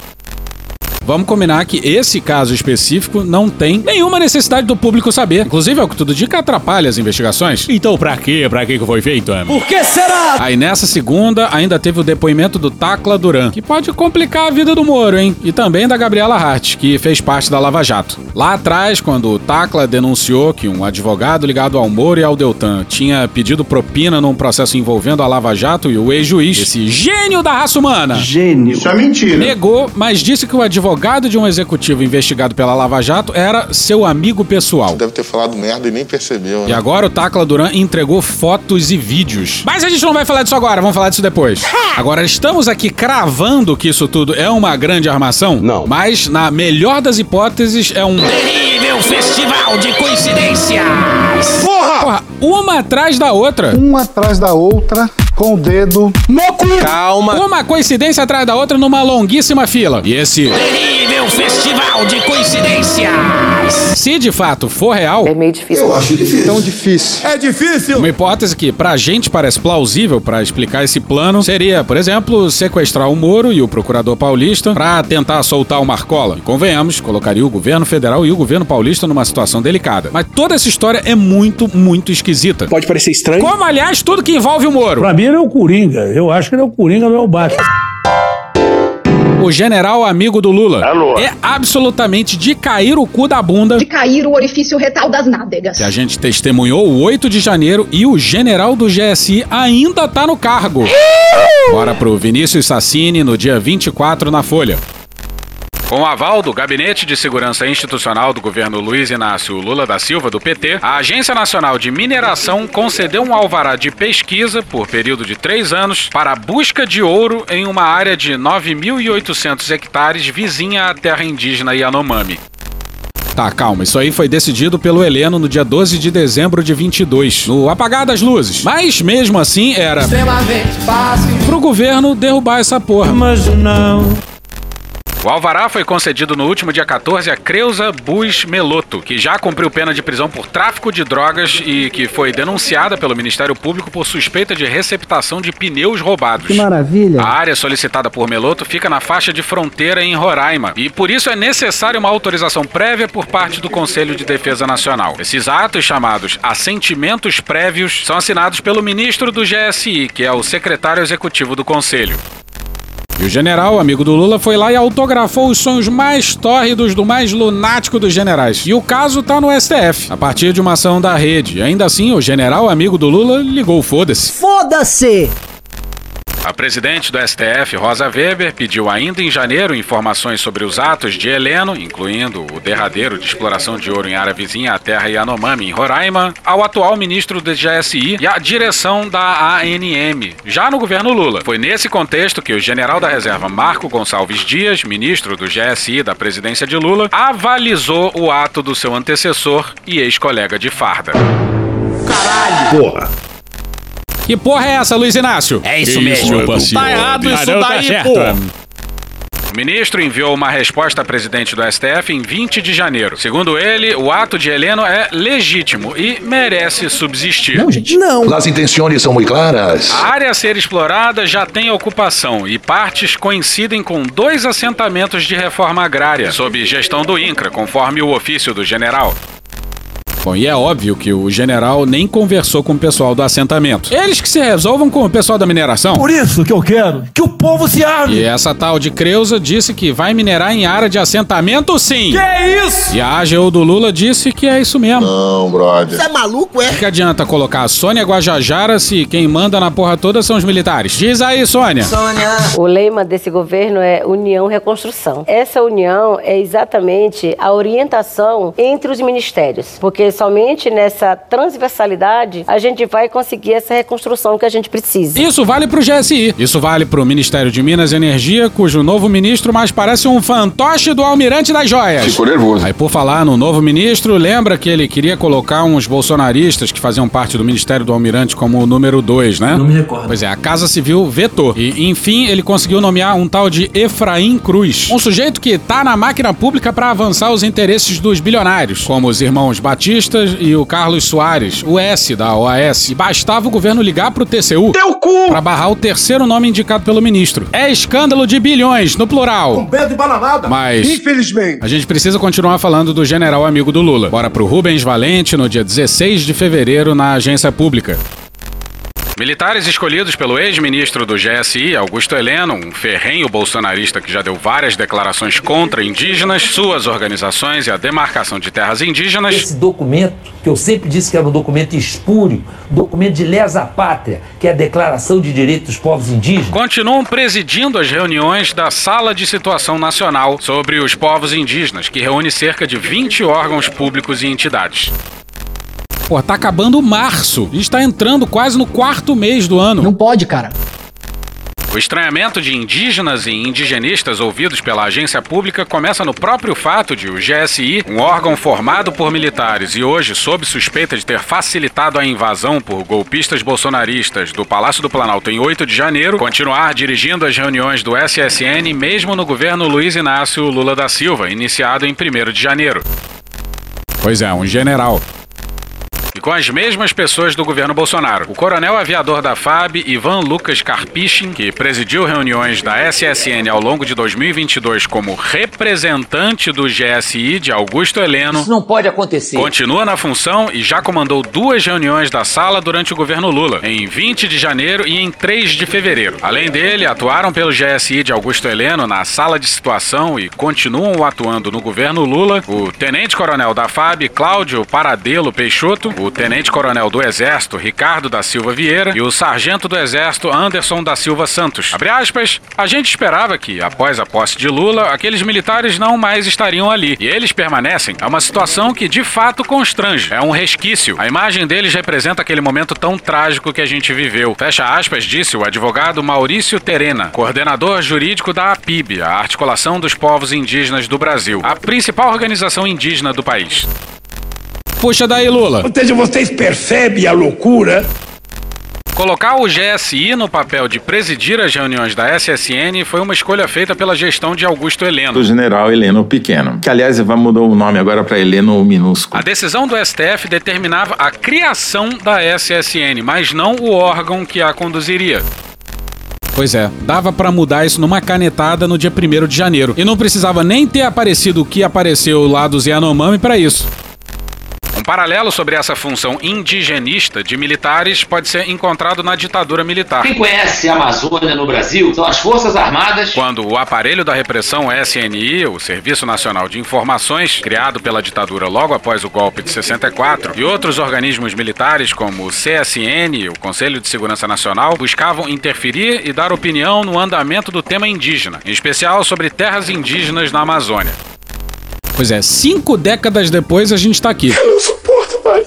Vamos combinar que esse caso específico não tem nenhuma necessidade do público saber. Inclusive, é o que tudo indica atrapalha as investigações. Então, pra quê? Pra que que foi feito, Em? Por que será? Aí nessa segunda, ainda teve o depoimento do Tacla Duran, que pode complicar a vida do Moro, hein? E também da Gabriela Hart, que fez parte da Lava Jato. Lá atrás, quando o Tacla denunciou que um advogado ligado ao Moro e ao Deltan tinha pedido propina num processo envolvendo a Lava Jato e o ex-juiz, esse gênio da raça humana. Gênio. Isso é mentira. Negou, mas disse que o advogado de um executivo investigado pela Lava Jato era seu amigo pessoal. Deve ter falado merda e nem percebeu, E né? agora o Tacla Duran entregou fotos e vídeos. Mas a gente não vai falar disso agora, vamos falar disso depois. Agora, estamos aqui cravando que isso tudo é uma grande armação? Não. Mas, na melhor das hipóteses, é um. Terrível festival de coincidências! Porra, uma atrás da outra. Uma atrás da outra, com o dedo no cu. Calma. Uma coincidência atrás da outra numa longuíssima fila. E esse. Terrível festival de coincidências! Se de fato for real. É meio difícil. Eu acho difícil. Tão difícil. É difícil! Uma hipótese que pra gente parece plausível pra explicar esse plano seria, por exemplo, sequestrar o Moro e o procurador paulista pra tentar soltar o Marcola. E convenhamos, colocaria o governo federal e o governo paulista numa situação delicada. Mas toda essa história é muito, muito esquisita. Pode parecer estranho. Como, aliás, tudo que envolve o Moro. Pra mim ele é o Coringa. Eu acho que ele é o Coringa, não é o Batman. O general amigo do Lula é absolutamente de cair o cu da bunda De cair o orifício retal das nádegas. que a gente testemunhou o 8 de janeiro e o general do GSI ainda tá no cargo. Bora pro Vinícius Sassini no dia 24 na Folha. Com o aval do Gabinete de Segurança Institucional do governo Luiz Inácio Lula da Silva, do PT, a Agência Nacional de Mineração concedeu um alvará de pesquisa por período de três anos para a busca de ouro em uma área de 9.800 hectares vizinha à terra indígena Yanomami. Tá, calma, isso aí foi decidido pelo Heleno no dia 12 de dezembro de 22, no apagar das luzes. Mas mesmo assim era Extremamente fácil. pro governo derrubar essa porra. Mas não. O alvará foi concedido no último dia 14 a Creuza Bus Meloto, que já cumpriu pena de prisão por tráfico de drogas e que foi denunciada pelo Ministério Público por suspeita de receptação de pneus roubados. Que maravilha! A área solicitada por Meloto fica na faixa de fronteira em Roraima e por isso é necessária uma autorização prévia por parte do Conselho de Defesa Nacional. Esses atos chamados assentimentos prévios são assinados pelo ministro do GSI, que é o secretário executivo do Conselho. E o general, amigo do Lula, foi lá e autografou os sonhos mais tórridos do mais lunático dos generais. E o caso tá no STF, a partir de uma ação da rede. Ainda assim, o general, amigo do Lula, ligou foda-se. Foda-se! A presidente do STF, Rosa Weber, pediu ainda em janeiro informações sobre os atos de Heleno, incluindo o derradeiro de exploração de ouro em área vizinha à terra Yanomami, em Roraima, ao atual ministro do GSI e à direção da ANM, já no governo Lula. Foi nesse contexto que o general da reserva Marco Gonçalves Dias, ministro do GSI da presidência de Lula, avalizou o ato do seu antecessor e ex-colega de farda. Caralho! Porra! Que porra é essa, Luiz Inácio? É isso mesmo. meu parceiro. Tá errado isso Não, tá daí, certo. pô. O ministro enviou uma resposta à presidente do STF em 20 de janeiro. Segundo ele, o ato de Heleno é legítimo e merece subsistir. Não, gente. Não. As intenções são muito claras. A área a ser explorada já tem ocupação e partes coincidem com dois assentamentos de reforma agrária, sob gestão do INCRA, conforme o ofício do general. E é óbvio que o general nem conversou com o pessoal do assentamento. Eles que se resolvam com o pessoal da mineração. Por isso que eu quero que o povo se arme. E essa tal de Creuza disse que vai minerar em área de assentamento sim. Que é isso? E a AGU do Lula disse que é isso mesmo. Não, brother. Você é maluco, é? O que adianta colocar a Sônia Guajajara se quem manda na porra toda são os militares? Diz aí, Sônia. O lema desse governo é União Reconstrução. Essa união é exatamente a orientação entre os ministérios, porque somente nessa transversalidade a gente vai conseguir essa reconstrução que a gente precisa. Isso vale pro GSI. Isso vale pro Ministério de Minas e Energia, cujo novo ministro mais parece um fantoche do Almirante das Joias. Ficou nervoso. Aí, por falar no novo ministro, lembra que ele queria colocar uns bolsonaristas que faziam parte do Ministério do Almirante como o número 2, né? Não me recordo. Pois é, a Casa Civil vetou. E, enfim, ele conseguiu nomear um tal de Efraim Cruz. Um sujeito que tá na máquina pública para avançar os interesses dos bilionários, como os irmãos E o Carlos Soares, o S da OAS. E bastava o governo ligar pro TCU Teu cu! para barrar o terceiro nome indicado pelo ministro. É escândalo de bilhões, no plural. Bedo e bananada. Mas Infelizmente. a gente precisa continuar falando do general amigo do Lula. Bora pro Rubens Valente no dia 16 de fevereiro na agência pública. Militares escolhidos pelo ex-ministro do GSI, Augusto Heleno, um ferrenho bolsonarista que já deu várias declarações contra indígenas, suas organizações e a demarcação de terras indígenas, Esse documento, que eu sempre disse que era um documento espúrio, documento de lesa pátria, que é a Declaração de Direitos dos Povos Indígenas, continuam presidindo as reuniões da Sala de Situação Nacional sobre os Povos Indígenas, que reúne cerca de 20 órgãos públicos e entidades. Pô, tá acabando março. A gente tá entrando quase no quarto mês do ano. Não pode, cara. O estranhamento de indígenas e indigenistas ouvidos pela agência pública começa no próprio fato de o GSI, um órgão formado por militares e hoje sob suspeita de ter facilitado a invasão por golpistas bolsonaristas do Palácio do Planalto em 8 de janeiro, continuar dirigindo as reuniões do SSN mesmo no governo Luiz Inácio Lula da Silva, iniciado em 1 de janeiro. Pois é, um general. E com as mesmas pessoas do governo Bolsonaro. O coronel aviador da FAB, Ivan Lucas Karpichin, que presidiu reuniões da SSN ao longo de 2022 como representante do GSI de Augusto Heleno, Isso não pode acontecer. continua na função e já comandou duas reuniões da sala durante o governo Lula, em 20 de janeiro e em 3 de fevereiro. Além dele, atuaram pelo GSI de Augusto Heleno na sala de situação e continuam atuando no governo Lula o tenente-coronel da FAB, Cláudio Paradelo Peixoto, o tenente-coronel do Exército, Ricardo da Silva Vieira, e o sargento do Exército, Anderson da Silva Santos. Abre aspas, a gente esperava que, após a posse de Lula, aqueles militares não mais estariam ali. E eles permanecem. É uma situação que de fato constrange. É um resquício. A imagem deles representa aquele momento tão trágico que a gente viveu. Fecha aspas, disse o advogado Maurício Terena, coordenador jurídico da APIB, a Articulação dos Povos Indígenas do Brasil, a principal organização indígena do país. Puxa daí, Lula. Ou seja, vocês percebem a loucura? Colocar o GSI no papel de presidir as reuniões da SSN foi uma escolha feita pela gestão de Augusto Heleno. Do general Heleno Pequeno, que aliás vai mudar o nome agora para Heleno Minúsculo. A decisão do STF determinava a criação da SSN, mas não o órgão que a conduziria. Pois é, dava pra mudar isso numa canetada no dia 1 de janeiro. E não precisava nem ter aparecido o que apareceu lá do Yanomami pra isso. Paralelo sobre essa função indigenista de militares pode ser encontrado na ditadura militar. Quem conhece a Amazônia no Brasil são as Forças Armadas. Quando o aparelho da repressão SNI, o Serviço Nacional de Informações, criado pela ditadura logo após o golpe de 64, e outros organismos militares como o CSN, o Conselho de Segurança Nacional, buscavam interferir e dar opinião no andamento do tema indígena, em especial sobre terras indígenas na Amazônia. Pois é, cinco décadas depois a gente tá aqui.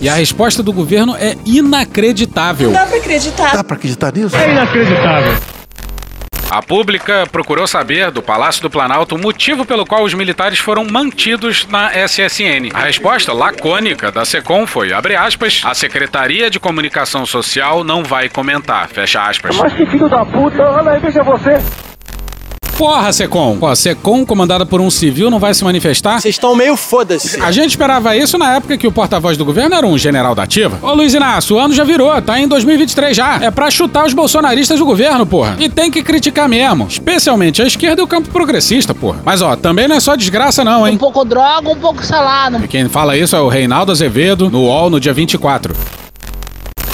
E a resposta do governo é inacreditável. Não dá pra acreditar. Dá pra acreditar nisso? É inacreditável. A pública procurou saber do Palácio do Planalto o motivo pelo qual os militares foram mantidos na SSN. A resposta lacônica da SECOM foi, abre aspas, a Secretaria de Comunicação Social não vai comentar, fecha aspas. Mas que filho da puta, olha aí, veja você. Porra, Secom! Pô, Secom, comandada por um civil, não vai se manifestar? Vocês estão meio foda-se. A gente esperava isso na época que o porta-voz do governo era um general da ativa. Ô Luiz Inácio, o ano já virou, tá em 2023 já. É pra chutar os bolsonaristas do governo, porra. E tem que criticar mesmo. Especialmente a esquerda e o campo progressista, porra. Mas ó, também não é só desgraça não, hein? Um pouco droga, um pouco salado. E quem fala isso é o Reinaldo Azevedo, no UOL, no dia 24.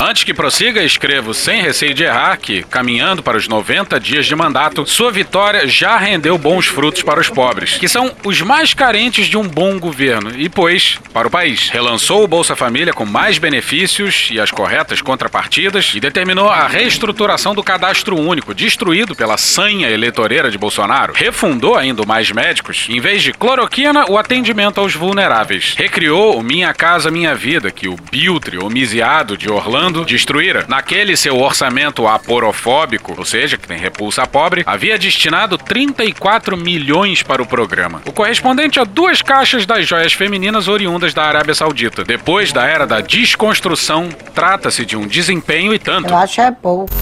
Antes que prossiga, escrevo sem receio de errar que, caminhando para os 90 dias de mandato, sua vitória já rendeu bons frutos para os pobres, que são os mais carentes de um bom governo, e, pois, para o país. Relançou o Bolsa Família com mais benefícios e as corretas contrapartidas e determinou a reestruturação do cadastro único, destruído pela sanha eleitoreira de Bolsonaro. Refundou ainda Mais Médicos, em vez de cloroquina, o atendimento aos vulneráveis. Recriou o Minha Casa Minha Vida, que o Biltre, homiziado de Orlando, destruíra. Naquele seu orçamento aporofóbico, ou seja, que tem repulsa pobre, havia destinado 34 milhões para o programa, o correspondente a duas caixas das joias femininas oriundas da Arábia Saudita. Depois da era da desconstrução, trata-se de um desempenho e tanto. Eu acho é pouco.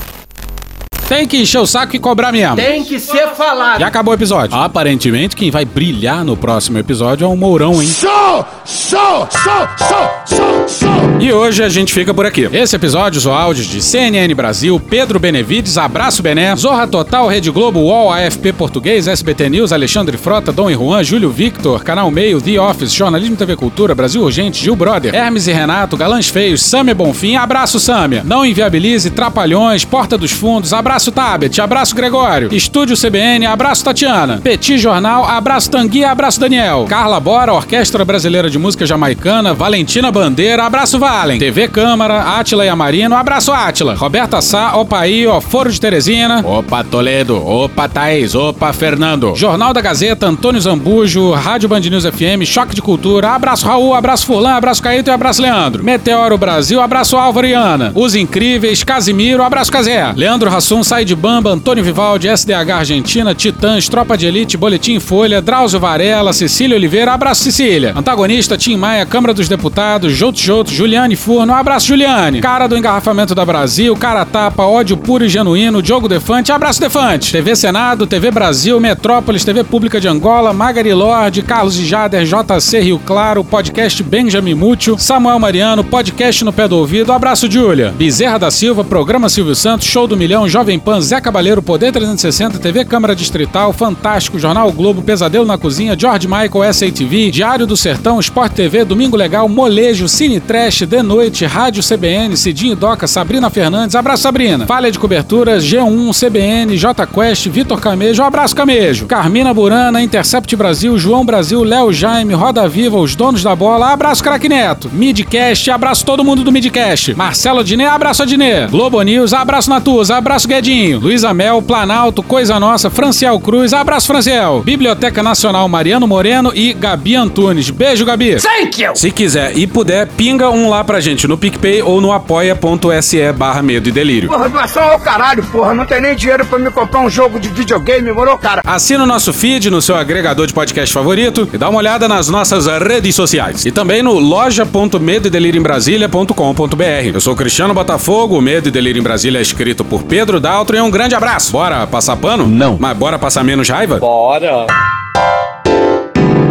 Tem que encher o saco e cobrar mesmo. Tem que ser falado. Já acabou o episódio. Aparentemente, quem vai brilhar no próximo episódio é o Mourão, hein? Show! Show! Show! Show! Show! Show! E hoje a gente fica por aqui. Esse episódio usou áudios de CNN Brasil, Pedro Benevides, Abraço Bené, Zorra Total, Rede Globo, UOL, AFP Português, SBT News, Alexandre Frota, Dom e Juan, Júlio Victor, Canal Meio, The Office, Jornalismo TV Cultura, Brasil Urgente, Gil Brother, Hermes e Renato, Galãs Feios, Samia Bonfim, Abraço Samia, Não Inviabilize, Trapalhões, Porta dos Fundos, Abraço Tabet, Abraço Gregório, Estúdio CBN, Abraço Tatiana, Petit Jornal, Abraço Tanguy, Abraço Daniel, Carla Bora, Orquestra Brasileira de Música Jamaicana, Valentina Bandeira, Abraço Valen, TV Câmara, Átila e Amarino, Abraço Átila, Roberta Sá, Opaí, Foro de Teresina, Opa Toledo, Opa Thaís, Opa Fernando, Jornal da Gazeta, Antônio Zambujo, Rádio Band News FM, Choque de Cultura, Abraço Raul, Abraço Furlan, Abraço Caíto. E Abraço Leandro, Meteoro Brasil, Abraço Álvaro e Ana, Os Incríveis, Casimiro, Abraço Casé, Leandro Rassum, Sai de Bamba, Antônio Vivaldi, SDH Argentina, Titãs, Tropa de Elite, Boletim Folha, Drauzio Varela, Cecília Oliveira, Abraço Cecília, Antagonista, Tim Maia, Câmara dos Deputados, Jouto Jouto, Juliane Furno, Abraço Juliane, Cara do Engarrafamento da Brasil, Cara Tapa, Ódio Puro e Genuíno, Diogo Defante, Abraço Defante, TV Senado, TV Brasil, Metrópolis, TV Pública de Angola, Magari Lorde, Carlos Jader, JC Rio Claro, Podcast Benjamin Mútil, Samuel Mariano, Podcast no Pé do Ouvido, Abraço Júlia, Bezerra da Silva, Programa Silvio Santos, Show do Milhão, Jovem Pan, Zé Cabaleiro, Poder 360, TV Câmara Distrital, Fantástico, Jornal o Globo, Pesadelo na Cozinha, George Michael, SATV, Diário do Sertão, Sport TV, Domingo Legal, Molejo, Cine Trash, De Noite, Rádio CBN, Cidinho Doca, Sabrina Fernandes, abraço Sabrina, Falha de Cobertura, G1, CBN, J Quest, Vitor Camejo, abraço Camejo, Carmina Burana, Intercept Brasil, João Brasil, Léo Jaime, Roda Viva, os donos da bola, abraço Crack Neto, Midcast, abraço todo mundo do Midcast, Marcelo Diné, abraço Adnet, Globo News, abraço Natuza, abraço Guedes Godinho, Luiz Amel, Planalto, Coisa Nossa, Franciel Cruz, abraço Franciel, Biblioteca Nacional Mariano Moreno e Gabi Antunes. Beijo, Gabi. Thank you! Se quiser e puder, pinga um lá pra gente no PicPay ou no apoia.se barra medo e delírio. Porra, doação ao caralho, porra. Não tem nem dinheiro pra me comprar um jogo de videogame, moro, cara? Assina o nosso feed no seu agregador de podcast favorito e dá uma olhada nas nossas redes sociais. E também no loja.medoedelirioembrasilha.com.br. Eu sou o Cristiano Botafogo, o Medo e Delírio em Brasília é escrito por Pedro Daltro e um grande abraço. Bora passar pano? Não. Mas bora passar menos raiva? Bora.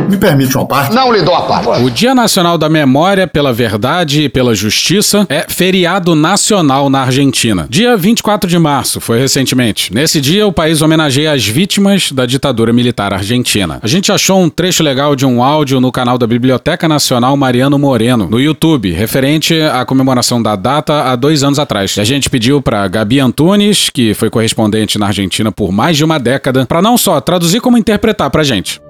Me permite uma parte? Não lhe dou a parte. O Dia Nacional da Memória pela Verdade e pela Justiça é feriado nacional na Argentina. Dia 24 de março, foi recentemente. Nesse dia, o país homenageia as vítimas da ditadura militar argentina. A gente achou um trecho legal de um áudio no canal da Biblioteca Nacional Mariano Moreno, no YouTube, referente à comemoração da data há dois anos atrás. A gente pediu para Gabi Antunes, que foi correspondente na Argentina por mais de uma década, para não só traduzir como interpretar pra gente.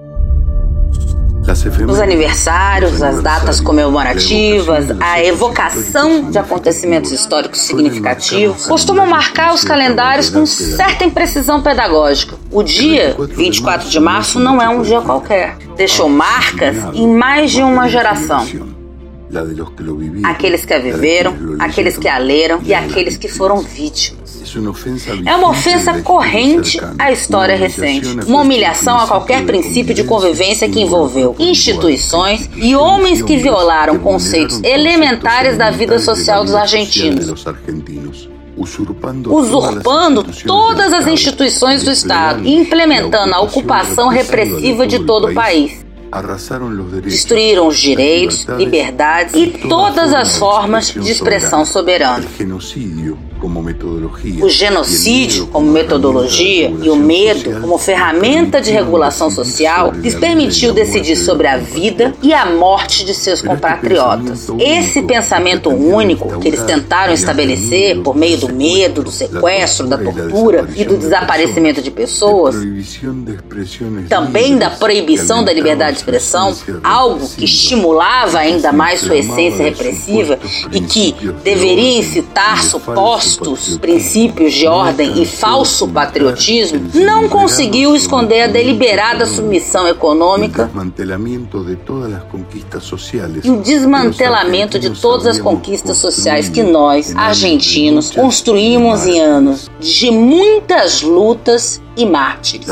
Os aniversários, as datas comemorativas, a evocação de acontecimentos históricos significativos costumam marcar os calendários com certa imprecisão pedagógica. O dia 24 de março não é um dia qualquer. Deixou marcas em mais de uma geração. Aqueles que a viveram, aqueles que a leram e aqueles que foram vítimas. É uma ofensa corrente à história recente, uma humilhação a qualquer princípio de convivência que envolveu instituições e homens que violaram conceitos elementares da vida social dos argentinos usurpando todas as instituições do Estado e implementando a ocupação repressiva de todo o país. Destruíram os direitos, liberdades e todas as formas de expressão soberana. O genocídio como metodologia e o medo como ferramenta de regulação social lhes permitiu decidir sobre a vida e a morte de seus compatriotas. Esse pensamento único que eles tentaram estabelecer por meio do medo, do sequestro, da tortura e do desaparecimento de pessoas, também da proibição da liberdade de expressão, algo que estimulava ainda mais sua essência repressiva e que deveria incitar supostos princípios de ordem e falso patriotismo, não conseguiu esconder a deliberada submissão econômica e o desmantelamento de todas as conquistas sociais que nós, argentinos, construímos em anos de muitas lutas e mártires.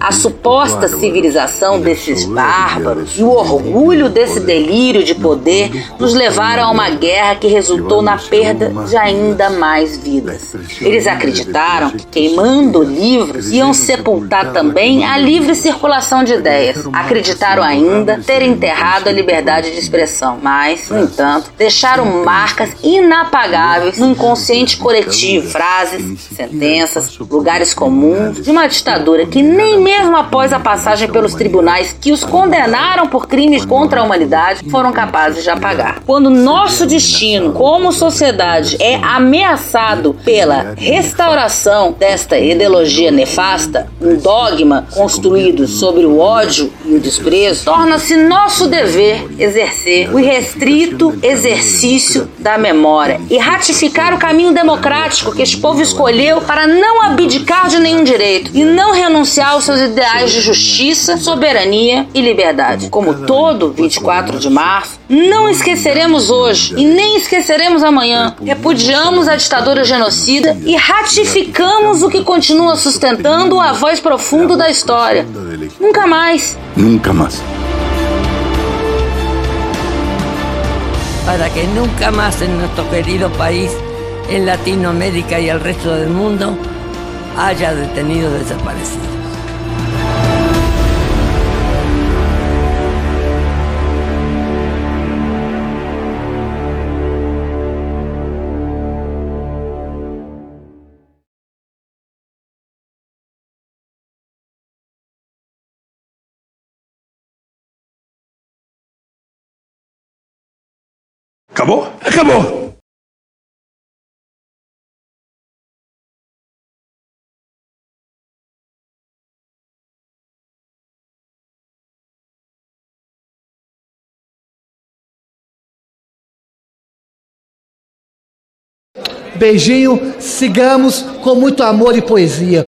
A suposta civilização desses bárbaros e o orgulho desse delírio de poder nos levaram a uma guerra que resultou na perda de ainda mais vidas. Eles acreditaram que queimando livros iam sepultar também a livre circulação de ideias. Acreditaram ainda ter enterrado a liberdade de expressão, mas, no entanto, deixaram marcas inapagáveis no inconsciente coletivo, frases, sentenças lugares comuns de uma ditadura que nem mesmo após a passagem pelos tribunais que os condenaram por crimes contra a humanidade foram capazes de apagar. Quando nosso destino como sociedade é ameaçado pela restauração desta ideologia nefasta, um dogma construído sobre o ódio e o desprezo, torna-se nosso dever exercer o irrestrito exercício da memória e ratificar o caminho democrático que este povo escolheu para não não abdicar de nenhum direito e não renunciar aos seus ideais de justiça, soberania e liberdade. Como todo 24 de março, não esqueceremos hoje e nem esqueceremos amanhã. Repudiamos a ditadura genocida e ratificamos o que continua sustentando a voz profunda da história. Nunca mais. Nunca mais. Para que nunca más en nuestro querido país, en Latinoamérica y el resto del mundo, haya detenido desaparecidos. Acabou? Acabou! Beijinho, sigamos com muito amor e poesia.